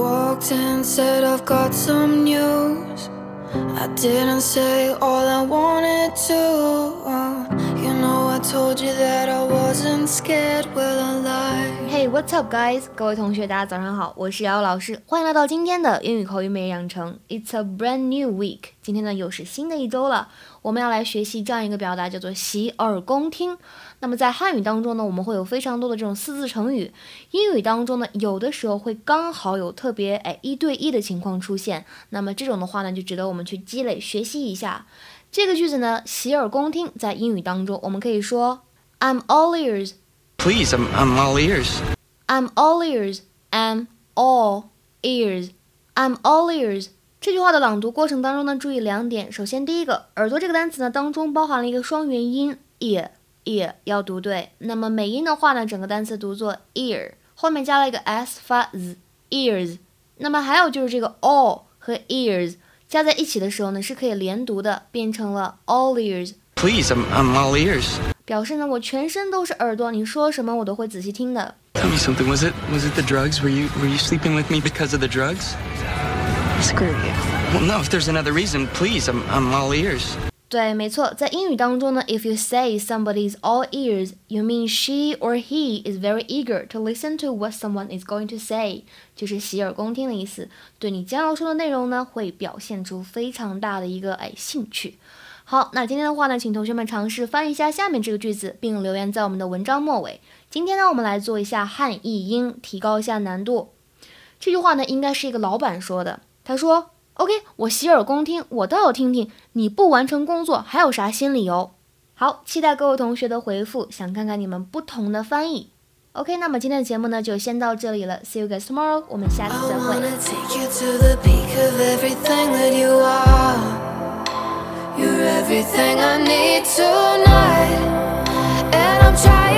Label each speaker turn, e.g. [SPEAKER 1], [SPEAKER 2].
[SPEAKER 1] walked in, said I've got some news. I didn't say all I wanted to. You know, I told you that I wasn't scared. Will I lie?
[SPEAKER 2] Hey, what's up, guys？各位同学，大家早上好，我是瑶瑶老师，欢迎来到今天的英语口语每日养成。It's a brand new week， 今天呢又是新的一周了。我们要来学习这样一个表达，叫做洗耳恭听。那么在汉语当中呢，我们会有非常多的这种四字成语。英语当中呢，有的时候会刚好有特别哎一对一的情况出现。那么这种的话呢，就值得我们去积累学习一下。这个句子呢，洗耳恭听，在英语当中我们可以说 I'm all ears。
[SPEAKER 3] Please, I'm, I'm all ears.
[SPEAKER 2] I'm all ears. I'm all ears. I'm all ears. 这句话的朗读过程当中呢，注意两点。首先，第一个，耳朵这个单词呢当中包含了一个双元音 ear ear 要读对。那么美音的话呢，整个单词读作 ear，后面加了一个 s 发 z ears。那么还有就是这个 all 和 ears 加在一起的时候呢，是可以连读的，变成了 all ears。
[SPEAKER 3] Please, I'm, I'm all ears.
[SPEAKER 2] 表示呢我全身都是耳朵，你说什么我都会仔细听的。
[SPEAKER 3] Tell me something. Was it was it the drugs? Were you were you sleeping with me because of the drugs?
[SPEAKER 4] Screw you.
[SPEAKER 3] Well, no. If there's another reason, please, I'm I'm all ears.
[SPEAKER 2] 对，没错，在英语当中呢，if you say somebody is all ears, you mean she or he is very eager to listen to what someone is going to say，就是洗耳恭听的意思。对你将要说的内容呢，会表现出非常大的一个哎兴趣。好，那今天的话呢，请同学们尝试翻译一下下面这个句子，并留言在我们的文章末尾。今天呢，我们来做一下汉译英，提高一下难度。这句话呢，应该是一个老板说的。他说：“OK，我洗耳恭听，我倒要听听你不完成工作还有啥新理由。”好，期待各位同学的回复，想看看你们不同的翻译。OK，那么今天的节目呢，就先到这里了。See you guys tomorrow，我们下次再会
[SPEAKER 1] i'm trying。